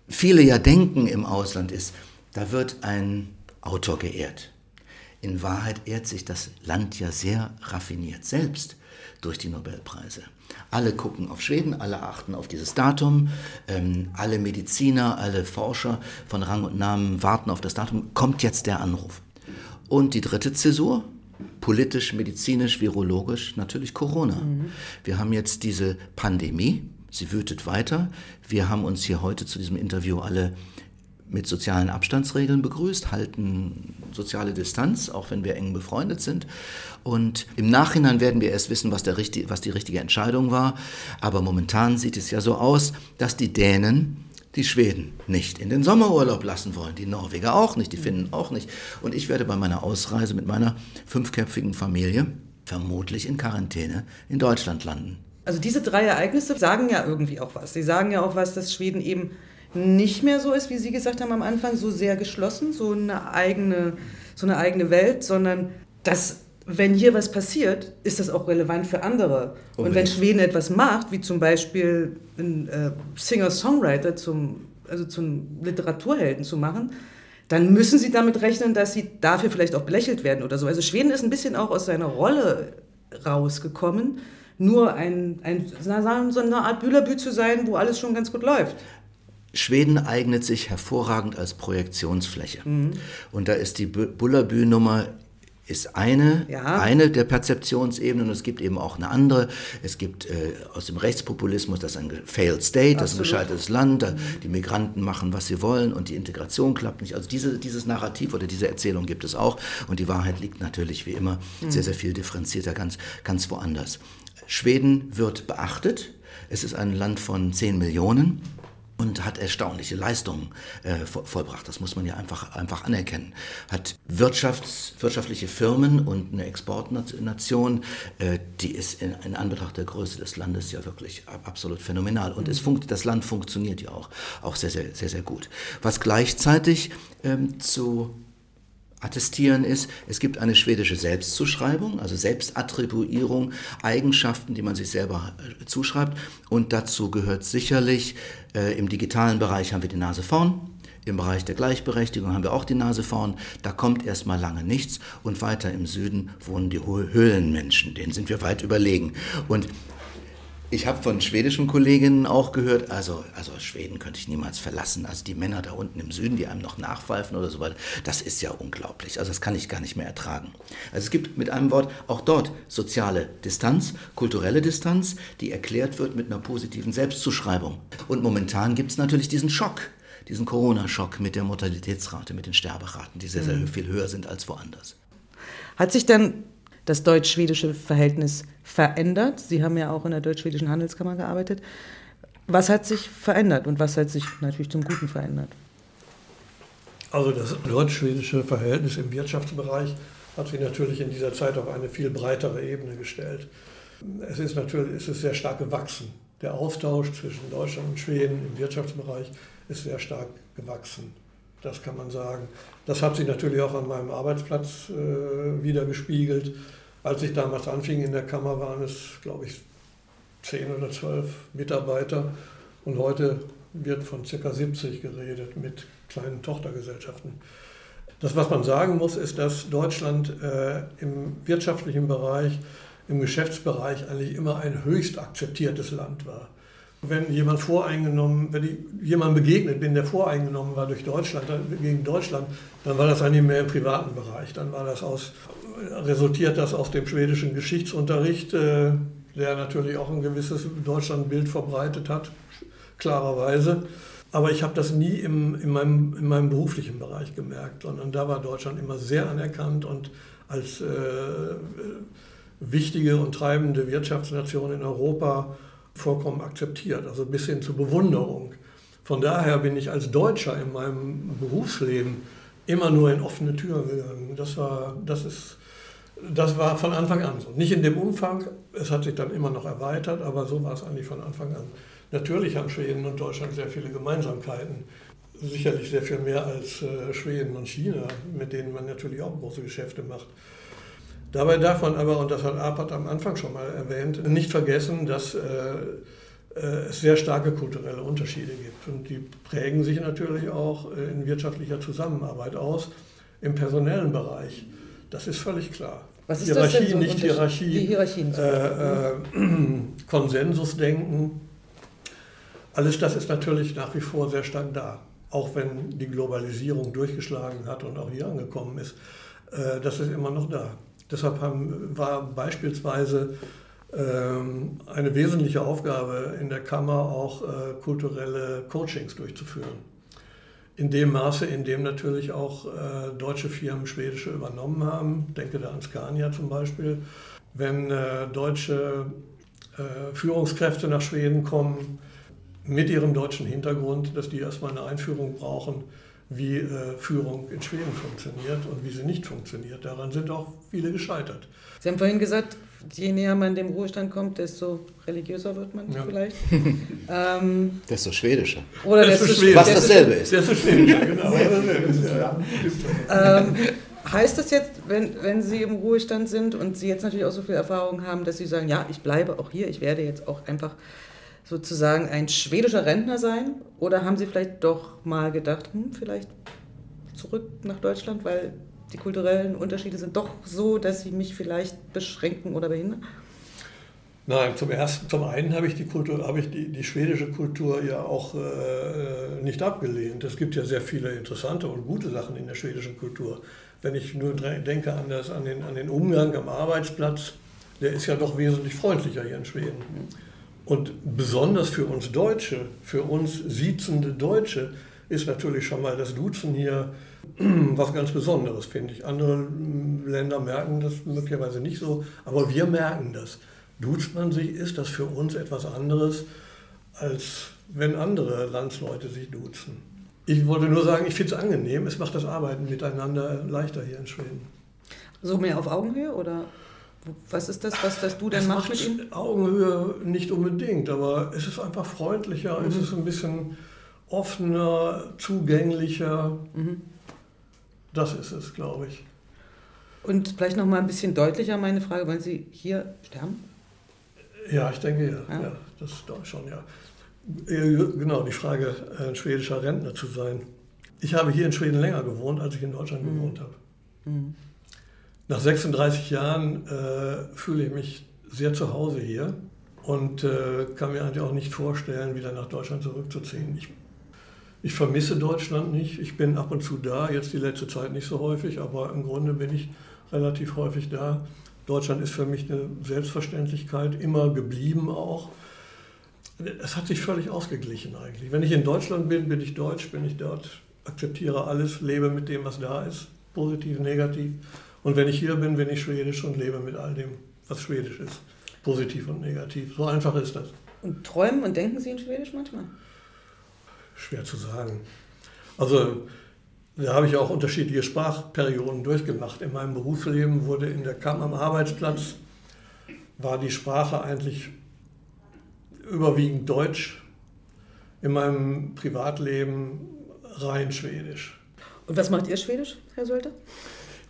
viele ja denken im Ausland ist, da wird ein Autor geehrt in Wahrheit ehrt sich das Land ja sehr raffiniert selbst durch die Nobelpreise. Alle gucken auf Schweden, alle achten auf dieses Datum, ähm, alle Mediziner, alle Forscher von Rang und Namen warten auf das Datum. Kommt jetzt der Anruf? Und die dritte Zäsur, politisch, medizinisch, virologisch, natürlich Corona. Mhm. Wir haben jetzt diese Pandemie, sie wütet weiter. Wir haben uns hier heute zu diesem Interview alle mit sozialen Abstandsregeln begrüßt, halten soziale Distanz, auch wenn wir eng befreundet sind. Und im Nachhinein werden wir erst wissen, was, der richtig, was die richtige Entscheidung war. Aber momentan sieht es ja so aus, dass die Dänen die Schweden nicht in den Sommerurlaub lassen wollen, die Norweger auch nicht, die Finnen auch nicht. Und ich werde bei meiner Ausreise mit meiner fünfköpfigen Familie vermutlich in Quarantäne in Deutschland landen. Also diese drei Ereignisse sagen ja irgendwie auch was. Sie sagen ja auch was, dass Schweden eben nicht mehr so ist, wie Sie gesagt haben am Anfang, so sehr geschlossen, so eine eigene, so eine eigene Welt, sondern dass wenn hier was passiert, ist das auch relevant für andere. Unbedingt. Und wenn Schweden etwas macht, wie zum Beispiel einen äh, Singer-Songwriter zum, also zum Literaturhelden zu machen, dann müssen sie damit rechnen, dass sie dafür vielleicht auch belächelt werden oder so. Also Schweden ist ein bisschen auch aus seiner Rolle rausgekommen, nur ein, ein, so eine Art Bühlerbü zu sein, wo alles schon ganz gut läuft. Schweden eignet sich hervorragend als Projektionsfläche. Mhm. Und da ist die Bullerbü-Nummer ist eine, ja. eine der Perzeptionsebenen und es gibt eben auch eine andere. Es gibt äh, aus dem Rechtspopulismus, das ist ein failed state, das ist ein gescheitertes Land, da, mhm. die Migranten machen, was sie wollen und die Integration klappt nicht. Also diese, dieses Narrativ oder diese Erzählung gibt es auch und die Wahrheit liegt natürlich wie immer mhm. sehr, sehr viel differenzierter ganz, ganz woanders. Schweden wird beachtet. Es ist ein Land von 10 Millionen und hat erstaunliche Leistungen äh, vollbracht. Das muss man ja einfach, einfach anerkennen. Hat Wirtschafts-, wirtschaftliche Firmen und eine Exportnation, äh, die ist in, in, Anbetracht der Größe des Landes ja wirklich absolut phänomenal. Und es mhm. funkt, das Land funktioniert ja auch, auch sehr, sehr, sehr, sehr gut. Was gleichzeitig ähm, zu attestieren ist, es gibt eine schwedische Selbstzuschreibung, also Selbstattribuierung, Eigenschaften, die man sich selber äh, zuschreibt. Und dazu gehört sicherlich, äh, im digitalen Bereich haben wir die Nase vorn, im Bereich der Gleichberechtigung haben wir auch die Nase vorn. Da kommt erstmal lange nichts. Und weiter im Süden wohnen die Höhlenmenschen. Denen sind wir weit überlegen. Und ich habe von schwedischen Kolleginnen auch gehört, also, also Schweden könnte ich niemals verlassen. Also die Männer da unten im Süden, die einem noch nachpfeifen oder so weiter, das ist ja unglaublich. Also das kann ich gar nicht mehr ertragen. Also es gibt mit einem Wort auch dort soziale Distanz, kulturelle Distanz, die erklärt wird mit einer positiven Selbstzuschreibung. Und momentan gibt es natürlich diesen Schock, diesen Corona-Schock mit der Mortalitätsrate, mit den Sterberaten, die sehr, sehr mhm. viel höher sind als woanders. Hat sich dann das deutsch-schwedische Verhältnis verändert? Sie haben ja auch in der deutsch-schwedischen Handelskammer gearbeitet. Was hat sich verändert und was hat sich natürlich zum Guten verändert? Also das deutsch-schwedische Verhältnis im Wirtschaftsbereich hat sich natürlich in dieser Zeit auf eine viel breitere Ebene gestellt. Es ist natürlich es ist sehr stark gewachsen. Der Austausch zwischen Deutschland und Schweden im Wirtschaftsbereich ist sehr stark gewachsen. Das kann man sagen. Das hat sich natürlich auch an meinem Arbeitsplatz äh, wieder gespiegelt. Als ich damals anfing in der Kammer, waren es, glaube ich, zehn oder zwölf Mitarbeiter. Und heute wird von ca. 70 geredet mit kleinen Tochtergesellschaften. Das, was man sagen muss, ist, dass Deutschland äh, im wirtschaftlichen Bereich, im Geschäftsbereich eigentlich immer ein höchst akzeptiertes Land war. Wenn jemand voreingenommen, wenn ich jemand begegnet bin, der voreingenommen war durch Deutschland, gegen Deutschland, dann war das eigentlich mehr im privaten Bereich. Dann war das aus, resultiert das aus dem schwedischen Geschichtsunterricht, äh, der natürlich auch ein gewisses Deutschlandbild verbreitet hat, klarerweise. Aber ich habe das nie im, in, meinem, in meinem beruflichen Bereich gemerkt, sondern da war Deutschland immer sehr anerkannt und als äh, wichtige und treibende Wirtschaftsnation in Europa vollkommen akzeptiert, also bis hin zur Bewunderung. Von daher bin ich als Deutscher in meinem Berufsleben immer nur in offene Türen gegangen. Das war, das ist, das war von Anfang an so. Nicht in dem Umfang, es hat sich dann immer noch erweitert, aber so war es eigentlich von Anfang an. Natürlich haben Schweden und Deutschland sehr viele Gemeinsamkeiten. Sicherlich sehr viel mehr als äh, Schweden und China, mit denen man natürlich auch große Geschäfte macht. Dabei darf man aber, und das hat Apert am Anfang schon mal erwähnt, nicht vergessen, dass äh, äh, es sehr starke kulturelle Unterschiede gibt. Und die prägen sich natürlich auch äh, in wirtschaftlicher Zusammenarbeit aus, im personellen Bereich. Das ist völlig klar. Was ist Hierarchie, das denn so nicht Hierarchie. Die Hierarchien. Äh, äh, [CLEARS THROAT] Konsensusdenken. Alles das ist natürlich nach wie vor sehr stark da. Auch wenn die Globalisierung durchgeschlagen hat und auch hier angekommen ist. Äh, das ist immer noch da. Deshalb haben, war beispielsweise ähm, eine wesentliche Aufgabe in der Kammer auch äh, kulturelle Coachings durchzuführen. In dem Maße, in dem natürlich auch äh, deutsche Firmen schwedische übernommen haben. Denke da an Scania zum Beispiel. Wenn äh, deutsche äh, Führungskräfte nach Schweden kommen, mit ihrem deutschen Hintergrund, dass die erstmal eine Einführung brauchen, wie äh, Führung in Schweden funktioniert und wie sie nicht funktioniert. Daran sind auch viele gescheitert. Sie haben vorhin gesagt, je näher man dem Ruhestand kommt, desto religiöser wird man ja. vielleicht. [LAUGHS] ähm, desto schwedischer. Oder desto, desto schwedischer. Was dasselbe ist. Desto schwedischer, genau. [LAUGHS] ähm, heißt das jetzt, wenn, wenn Sie im Ruhestand sind und Sie jetzt natürlich auch so viel Erfahrung haben, dass Sie sagen, ja, ich bleibe auch hier, ich werde jetzt auch einfach sozusagen ein schwedischer Rentner sein? Oder haben Sie vielleicht doch mal gedacht, hm, vielleicht zurück nach Deutschland, weil die kulturellen Unterschiede sind doch so, dass sie mich vielleicht beschränken oder behindern? Nein, zum ersten, zum einen habe ich die Kultur, habe ich die, die schwedische Kultur ja auch äh, nicht abgelehnt. Es gibt ja sehr viele interessante und gute Sachen in der schwedischen Kultur. Wenn ich nur denke an, das, an, den, an den Umgang am Arbeitsplatz, der ist ja doch wesentlich freundlicher hier in Schweden. Und besonders für uns Deutsche, für uns siezende Deutsche, ist natürlich schon mal das Duzen hier [CLEARS THROAT] was ganz Besonderes, finde ich. Andere Länder merken das möglicherweise nicht so, aber wir merken das. Duzt man sich, ist das für uns etwas anderes, als wenn andere Landsleute sich duzen. Ich wollte nur sagen, ich finde es angenehm, es macht das Arbeiten miteinander leichter hier in Schweden. So mehr auf Augenhöhe oder was ist das, was das du denn machst mit ihm? Augenhöhe nicht unbedingt, aber es ist einfach freundlicher, mhm. es ist ein bisschen offener, zugänglicher. Mhm. Das ist es, glaube ich. Und vielleicht noch mal ein bisschen deutlicher meine Frage, wollen Sie hier sterben? Ja, ich denke ja. ja. ja das doch schon, ja. Genau, die Frage, ein schwedischer Rentner zu sein. Ich habe hier in Schweden länger gewohnt, als ich in Deutschland mhm. gewohnt habe. Mhm. Nach 36 Jahren äh, fühle ich mich sehr zu Hause hier und äh, kann mir eigentlich auch nicht vorstellen, wieder nach Deutschland zurückzuziehen. Ich ich vermisse Deutschland nicht. Ich bin ab und zu da, jetzt die letzte Zeit nicht so häufig, aber im Grunde bin ich relativ häufig da. Deutschland ist für mich eine Selbstverständlichkeit, immer geblieben auch. Es hat sich völlig ausgeglichen eigentlich. Wenn ich in Deutschland bin, bin ich deutsch, bin ich dort, akzeptiere alles, lebe mit dem, was da ist, positiv, negativ. Und wenn ich hier bin, bin ich schwedisch und lebe mit all dem, was schwedisch ist, positiv und negativ. So einfach ist das. Und träumen und denken Sie in Schwedisch manchmal? Schwer zu sagen. Also da habe ich auch unterschiedliche Sprachperioden durchgemacht. In meinem Berufsleben wurde in der Kammer am Arbeitsplatz, war die Sprache eigentlich überwiegend Deutsch. In meinem Privatleben rein Schwedisch. Und was macht ihr Schwedisch, Herr Solter?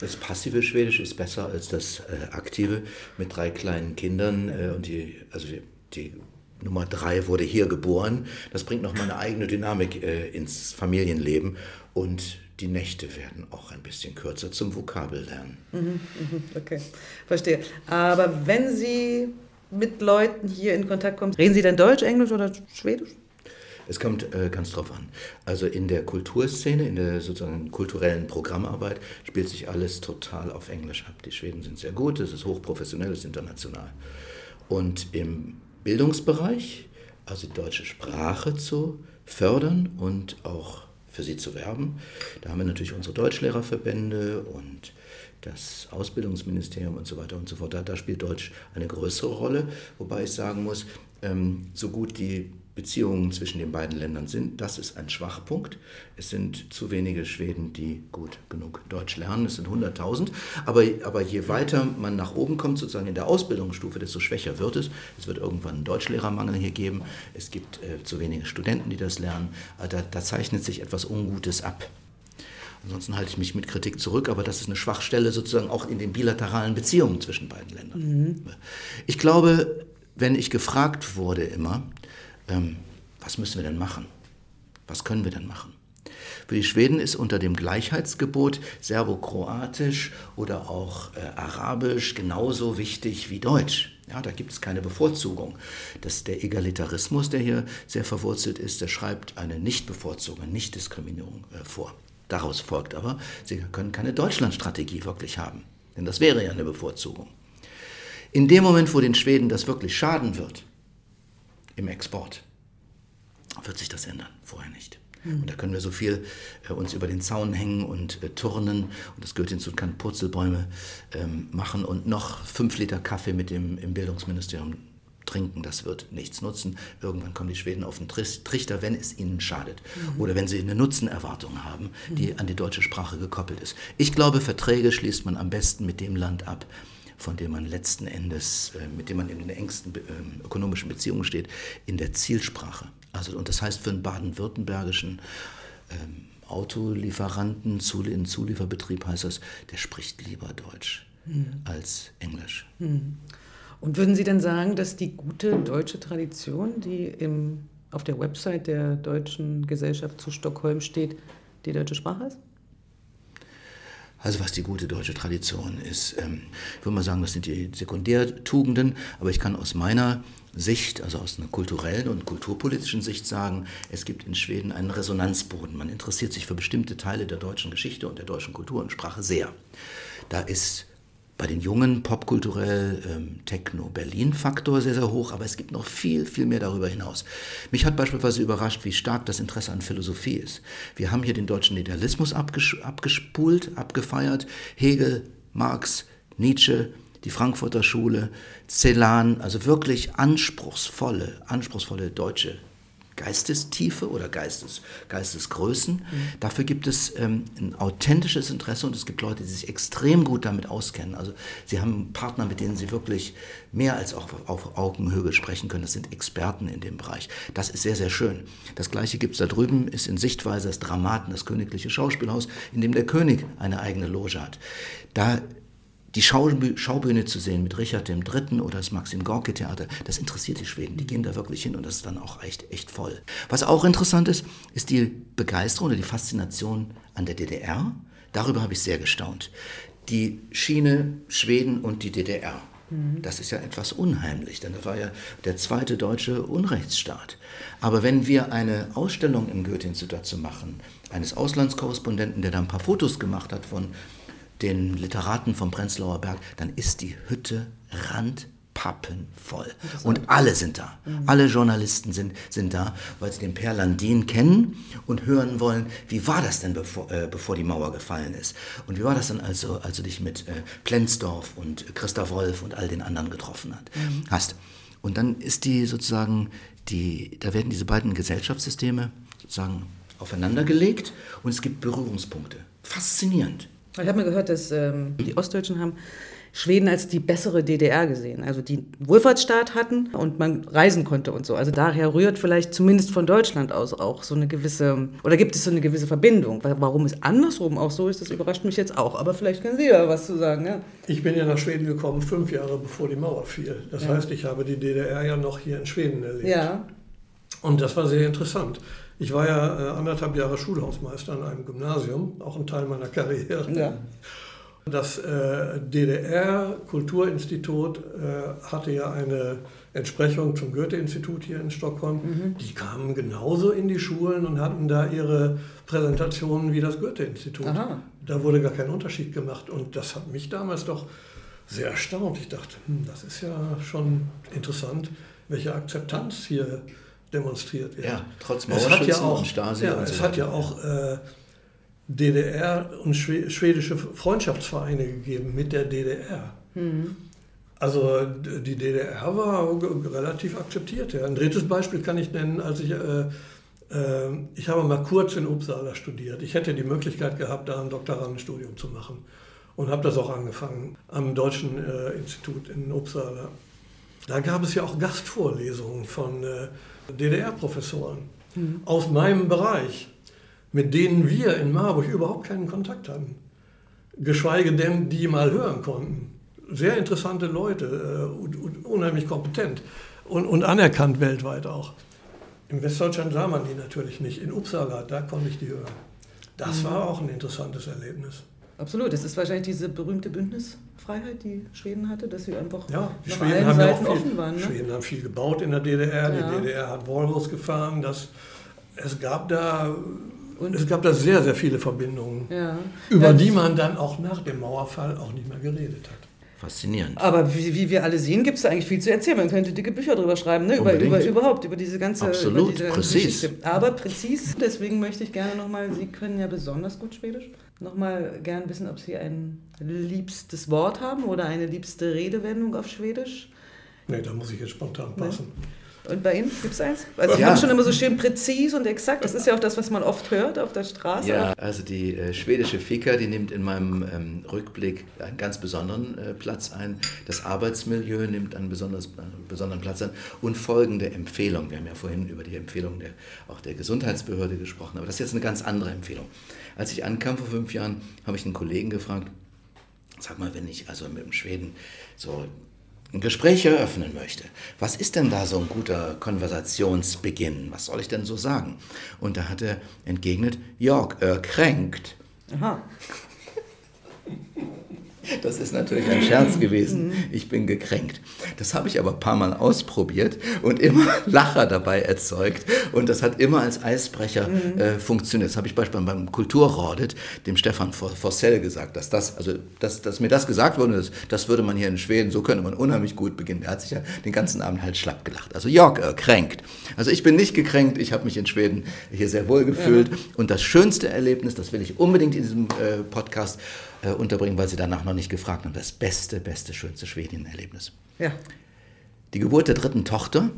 Das passive Schwedisch ist besser als das äh, aktive mit drei kleinen Kindern. Äh, und die, also die, die Nummer drei wurde hier geboren. Das bringt nochmal eine eigene Dynamik äh, ins Familienleben. Und die Nächte werden auch ein bisschen kürzer zum Vokabellernen. Mhm, mhm, okay, verstehe. Aber wenn Sie mit Leuten hier in Kontakt kommen, reden Sie dann Deutsch, Englisch oder Schwedisch? Es kommt äh, ganz drauf an. Also in der Kulturszene, in der sozusagen kulturellen Programmarbeit spielt sich alles total auf Englisch ab. Die Schweden sind sehr gut, es ist hochprofessionell, es ist international. Und im Bildungsbereich, also die deutsche Sprache zu fördern und auch für sie zu werben. Da haben wir natürlich unsere Deutschlehrerverbände und das Ausbildungsministerium und so weiter und so fort. Da, da spielt Deutsch eine größere Rolle, wobei ich sagen muss, ähm, so gut die Beziehungen zwischen den beiden Ländern sind. Das ist ein Schwachpunkt. Es sind zu wenige Schweden, die gut genug Deutsch lernen. Es sind 100.000. Aber, aber je weiter man nach oben kommt, sozusagen in der Ausbildungsstufe, desto schwächer wird es. Es wird irgendwann einen Deutschlehrermangel hier geben. Es gibt äh, zu wenige Studenten, die das lernen. Äh, da, da zeichnet sich etwas Ungutes ab. Ansonsten halte ich mich mit Kritik zurück, aber das ist eine Schwachstelle sozusagen auch in den bilateralen Beziehungen zwischen beiden Ländern. Mhm. Ich glaube, wenn ich gefragt wurde immer, ähm, was müssen wir denn machen? Was können wir denn machen? Für die Schweden ist unter dem Gleichheitsgebot Serbokroatisch oder auch äh, Arabisch genauso wichtig wie Deutsch. Ja, da gibt es keine Bevorzugung. Das, der Egalitarismus, der hier sehr verwurzelt ist, der schreibt eine Nichtbevorzugung, Nichtdiskriminierung äh, vor. Daraus folgt aber, sie können keine Deutschlandstrategie wirklich haben. Denn das wäre ja eine Bevorzugung. In dem Moment, wo den Schweden das wirklich schaden wird, im Export, wird sich das ändern, vorher nicht. Und da können wir so viel äh, uns über den Zaun hängen und äh, turnen und das hinzu, kann Purzelbäume ähm, machen und noch fünf Liter Kaffee mit dem im Bildungsministerium trinken, das wird nichts nutzen. Irgendwann kommen die Schweden auf den Trichter, wenn es ihnen schadet. Mhm. Oder wenn sie eine Nutzenerwartung haben, die mhm. an die deutsche Sprache gekoppelt ist. Ich glaube, Verträge schließt man am besten mit dem Land ab, von dem man letzten Endes, äh, mit dem man in den engsten ähm, ökonomischen Beziehungen steht, in der Zielsprache. Also, und das heißt für einen baden-württembergischen ähm, Autolieferanten, in Zulieferbetrieb heißt das, der spricht lieber Deutsch mhm. als Englisch. Mhm. Und würden Sie denn sagen, dass die gute deutsche Tradition, die im, auf der Website der Deutschen Gesellschaft zu Stockholm steht, die deutsche Sprache ist? Also was die gute deutsche Tradition ist, ähm, ich würde mal sagen, das sind die Sekundärtugenden, aber ich kann aus meiner Sicht, also aus einer kulturellen und kulturpolitischen Sicht sagen, es gibt in Schweden einen Resonanzboden. Man interessiert sich für bestimmte Teile der deutschen Geschichte und der deutschen Kultur und Sprache sehr. Da ist bei den Jungen popkulturell ähm, Techno-Berlin-Faktor sehr, sehr hoch, aber es gibt noch viel, viel mehr darüber hinaus. Mich hat beispielsweise überrascht, wie stark das Interesse an Philosophie ist. Wir haben hier den deutschen Idealismus abges abgespult, abgefeiert. Hegel, Marx, Nietzsche, die Frankfurter Schule, Celan, also wirklich anspruchsvolle, anspruchsvolle deutsche Geistestiefe oder Geistes, Geistesgrößen. Mhm. Dafür gibt es ähm, ein authentisches Interesse und es gibt Leute, die sich extrem gut damit auskennen. Also sie haben Partner, mit denen sie wirklich mehr als auch auf Augenhöhe sprechen können. Das sind Experten in dem Bereich. Das ist sehr, sehr schön. Das gleiche gibt es da drüben, ist in Sichtweise das Dramaten, das königliche Schauspielhaus, in dem der König eine eigene Loge hat. Da die Schaubühne zu sehen mit Richard III. oder das Maxim Gorki Theater, das interessiert die Schweden. Die gehen da wirklich hin und das ist dann auch echt, echt voll. Was auch interessant ist, ist die Begeisterung oder die Faszination an der DDR. Darüber habe ich sehr gestaunt. Die Schiene Schweden und die DDR. Mhm. Das ist ja etwas unheimlich, denn das war ja der zweite deutsche Unrechtsstaat. Aber wenn wir eine Ausstellung im Goethe-Institut dazu machen, eines Auslandskorrespondenten, der da ein paar Fotos gemacht hat von den Literaten vom Prenzlauer Berg, dann ist die Hütte randpappenvoll. Und alle sind da. Mhm. Alle Journalisten sind, sind da, weil sie den Per Landin kennen und hören wollen, wie war das denn, bevor, äh, bevor die Mauer gefallen ist? Und wie war das dann, also, als du dich mit äh, Plenzdorf und Christa Wolf und all den anderen getroffen hat, mhm. hast? Und dann ist die sozusagen, die, da werden diese beiden Gesellschaftssysteme sozusagen aufeinandergelegt und es gibt Berührungspunkte. Faszinierend. Ich habe mir gehört, dass ähm, die Ostdeutschen haben Schweden als die bessere DDR gesehen, also die Wohlfahrtsstaat hatten und man reisen konnte und so. Also daher rührt vielleicht zumindest von Deutschland aus auch so eine gewisse, oder gibt es so eine gewisse Verbindung. Warum es andersrum auch so ist, das überrascht mich jetzt auch. Aber vielleicht können Sie da was zu sagen. Ja? Ich bin ja nach Schweden gekommen, fünf Jahre bevor die Mauer fiel. Das ja. heißt, ich habe die DDR ja noch hier in Schweden erlebt. Ja. Und das war sehr interessant. Ich war ja äh, anderthalb Jahre Schulhausmeister an einem Gymnasium, auch ein Teil meiner Karriere. Ja. Das äh, DDR-Kulturinstitut äh, hatte ja eine Entsprechung zum Goethe-Institut hier in Stockholm. Mhm. Die kamen genauso in die Schulen und hatten da ihre Präsentationen wie das Goethe-Institut. Da wurde gar kein Unterschied gemacht und das hat mich damals doch sehr erstaunt. Ich dachte, hm, das ist ja schon interessant, welche Akzeptanz hier demonstriert wird. Ja, trotz Mauerschützen ja auch, und Stasi. Ja, und es so hat ja auch äh, DDR und schwedische Freundschaftsvereine gegeben mit der DDR. Mhm. Also die DDR war relativ akzeptiert. Ja. Ein drittes Beispiel kann ich nennen, als ich, äh, äh, ich habe mal kurz in Uppsala studiert. Ich hätte die Möglichkeit gehabt, da ein Doktorandenstudium zu machen und habe das auch angefangen am Deutschen äh, Institut in Uppsala. Da gab es ja auch Gastvorlesungen von äh, DDR-Professoren mhm. aus meinem Bereich, mit denen wir in Marburg überhaupt keinen Kontakt hatten. Geschweige denn, die mal hören konnten. Sehr interessante Leute, äh, unheimlich kompetent und, und anerkannt weltweit auch. In Westdeutschland sah man die natürlich nicht. In Uppsala, da konnte ich die hören. Das mhm. war auch ein interessantes Erlebnis. Absolut, das ist wahrscheinlich diese berühmte Bündnisfreiheit, die Schweden hatte, dass sie einfach ja, nach Schweden allen haben Seiten ja viel, offen waren. Ne? Schweden haben viel gebaut in der DDR, ja. die DDR hat Volvos gefahren, das, es gab da und es gab da sehr, sehr viele Verbindungen, ja. über die man dann auch nach dem Mauerfall auch nicht mehr geredet hat. Faszinierend. Aber wie, wie wir alle sehen, gibt es da eigentlich viel zu erzählen. Man könnte dicke Bücher darüber schreiben, ne? über, über, überhaupt, über diese ganze Absolut, diese präzis. Geschichte. Aber präzis, deswegen möchte ich gerne nochmal, Sie können ja besonders gut Schwedisch, nochmal gerne wissen, ob Sie ein liebstes Wort haben oder eine liebste Redewendung auf Schwedisch. Nee, da muss ich jetzt spontan passen. Nee. Und bei Ihnen gibt es eins? Also Sie ja. haben schon immer so schön präzis und exakt. Das ist ja auch das, was man oft hört auf der Straße. Ja, also die äh, schwedische Fika, die nimmt in meinem ähm, Rückblick einen ganz besonderen äh, Platz ein. Das Arbeitsmilieu nimmt einen besonders, äh, besonderen Platz ein. Und folgende Empfehlung. Wir haben ja vorhin über die Empfehlung der, auch der Gesundheitsbehörde gesprochen, aber das ist jetzt eine ganz andere Empfehlung. Als ich ankam vor fünf Jahren, habe ich einen Kollegen gefragt, sag mal, wenn ich also mit dem Schweden so Gespräch eröffnen möchte, was ist denn da so ein guter Konversationsbeginn? Was soll ich denn so sagen? Und da hat er entgegnet, Jörg, er kränkt. Aha. Das ist natürlich ein Scherz gewesen. Ich bin gekränkt. Das habe ich aber ein paar Mal ausprobiert und immer [LAUGHS] Lacher dabei erzeugt. Und das hat immer als Eisbrecher mhm. äh, funktioniert. Das habe ich beispielsweise beim Kulturraudit dem Stefan Forssell gesagt, dass das, also dass, dass mir das gesagt wurde, das, das würde man hier in Schweden, so könnte man unheimlich gut beginnen. Er hat sich ja den ganzen Abend halt schlapp gelacht. Also Jörg äh, kränkt. Also ich bin nicht gekränkt, ich habe mich in Schweden hier sehr wohl gefühlt. Ja. Und das schönste Erlebnis, das will ich unbedingt in diesem äh, Podcast äh, unterbringen, weil Sie danach noch nicht gefragt haben. Das beste, beste, schönste Schwedien-Erlebnis. Ja. Die Geburt der dritten Tochter,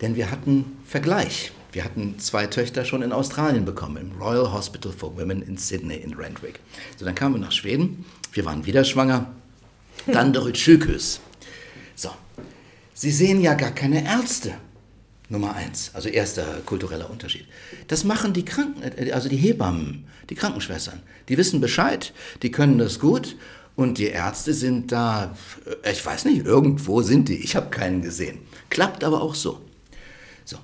denn wir hatten Vergleich. Wir hatten zwei Töchter schon in Australien bekommen, im Royal Hospital for Women in Sydney in Randwick. So, dann kamen wir nach Schweden, wir waren wieder schwanger, dann der Rütschüküs. So, Sie sehen ja gar keine Ärzte. Nummer eins, also erster kultureller Unterschied. Das machen die Kranken, äh, also die Hebammen, die Krankenschwestern. Die wissen Bescheid, die können das gut und die Ärzte sind da, äh, ich weiß nicht, irgendwo sind die. Ich habe keinen gesehen. Klappt aber auch so. So,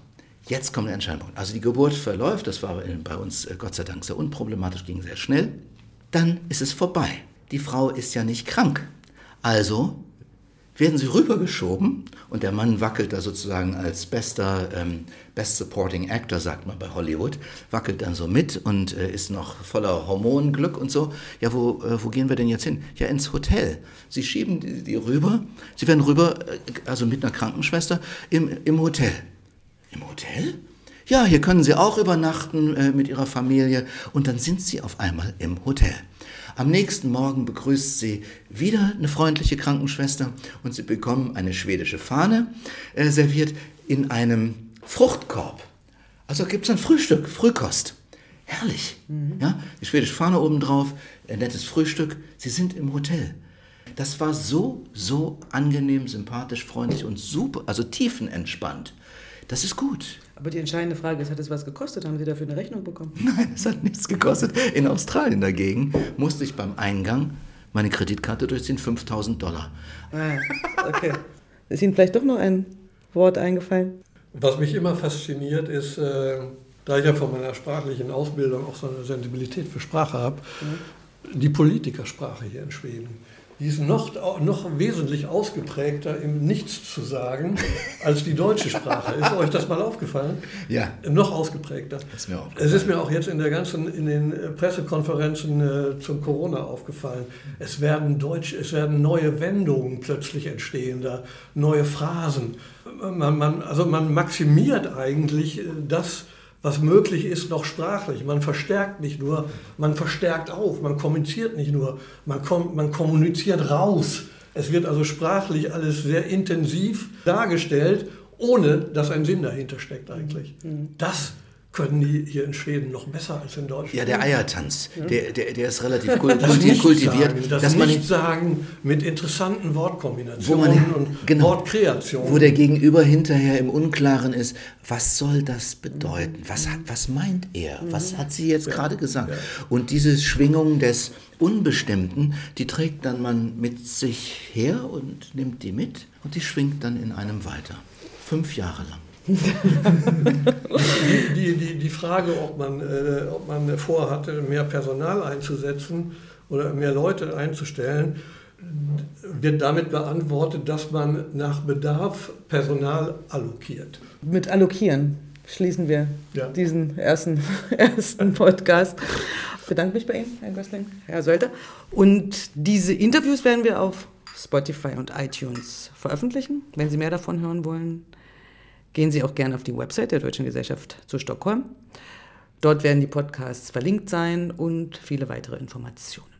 jetzt kommt der entscheidende Punkt. Also die Geburt verläuft, das war bei uns äh, Gott sei Dank sehr unproblematisch, ging sehr schnell. Dann ist es vorbei. Die Frau ist ja nicht krank. Also werden sie rübergeschoben und der Mann wackelt da sozusagen als bester ähm, Best Supporting Actor, sagt man bei Hollywood, wackelt dann so mit und äh, ist noch voller Hormonglück und so. Ja, wo, äh, wo gehen wir denn jetzt hin? Ja, ins Hotel. Sie schieben die, die rüber, sie werden rüber, äh, also mit einer Krankenschwester, im, im Hotel. Im Hotel? Ja, hier können Sie auch übernachten äh, mit Ihrer Familie und dann sind Sie auf einmal im Hotel. Am nächsten Morgen begrüßt sie wieder eine freundliche Krankenschwester und sie bekommen eine schwedische Fahne äh, serviert in einem Fruchtkorb. Also gibt es ein Frühstück, Frühkost. Herrlich. Mhm. Ja, die schwedische Fahne obendrauf, ein nettes Frühstück. Sie sind im Hotel. Das war so, so angenehm, sympathisch, freundlich und super, also tiefenentspannt. Das ist gut. Aber die entscheidende Frage ist, hat es was gekostet? Haben Sie dafür eine Rechnung bekommen? [LAUGHS] Nein, es hat nichts gekostet. In Australien dagegen musste ich beim Eingang meine Kreditkarte durchziehen, 5000 Dollar. Ah, okay. Ist Ihnen vielleicht doch noch ein Wort eingefallen? Was mich immer fasziniert ist, äh, da ich ja von meiner sprachlichen Ausbildung auch so eine Sensibilität für Sprache habe, mhm. die Politikersprache hier in Schweden die ist noch, noch wesentlich ausgeprägter im Nichts zu sagen als die deutsche Sprache. Ist euch das mal aufgefallen? Ja. Noch ausgeprägter. Ist mir es ist mir auch jetzt in der ganzen, in den Pressekonferenzen äh, zum Corona aufgefallen. Es werden Deutsch, es werden neue Wendungen plötzlich entstehen, da neue Phrasen. Man, man, also man maximiert eigentlich äh, das, was möglich ist, noch sprachlich. Man verstärkt nicht nur, man verstärkt auf, man kommuniziert nicht nur, man, kom man kommuniziert raus. Es wird also sprachlich alles sehr intensiv dargestellt, ohne dass ein Sinn dahinter steckt eigentlich. Mhm. Das können die hier in Schweden noch besser als in Deutschland. Ja, der Eiertanz, ja. Der, der, der ist relativ [LAUGHS] kultiviert. Sagen, das dass man nicht sagen mit interessanten Wortkombinationen man, und genau, Wortkreationen. Wo der Gegenüber hinterher im Unklaren ist, was soll das bedeuten? Was, hat, was meint er? Was hat sie jetzt ja. gerade gesagt? Ja. Und diese Schwingung des Unbestimmten, die trägt dann man mit sich her und nimmt die mit und die schwingt dann in einem weiter. Fünf Jahre lang die, die, die, Frage, ob man, äh, ob man vorhatte, mehr Personal einzusetzen oder mehr Leute einzustellen, wird damit beantwortet, dass man nach Bedarf Personal allokiert. Mit allokieren schließen wir ja. diesen ersten, [LAUGHS] ersten Podcast. Ich bedanke mich bei Ihnen, Herr Gößling, Herr Sölter. Und diese Interviews werden wir auf Spotify und iTunes veröffentlichen. Wenn Sie mehr davon hören wollen, Gehen Sie auch gerne auf die Website der Deutschen Gesellschaft zu Stockholm. Dort werden die Podcasts verlinkt sein und viele weitere Informationen.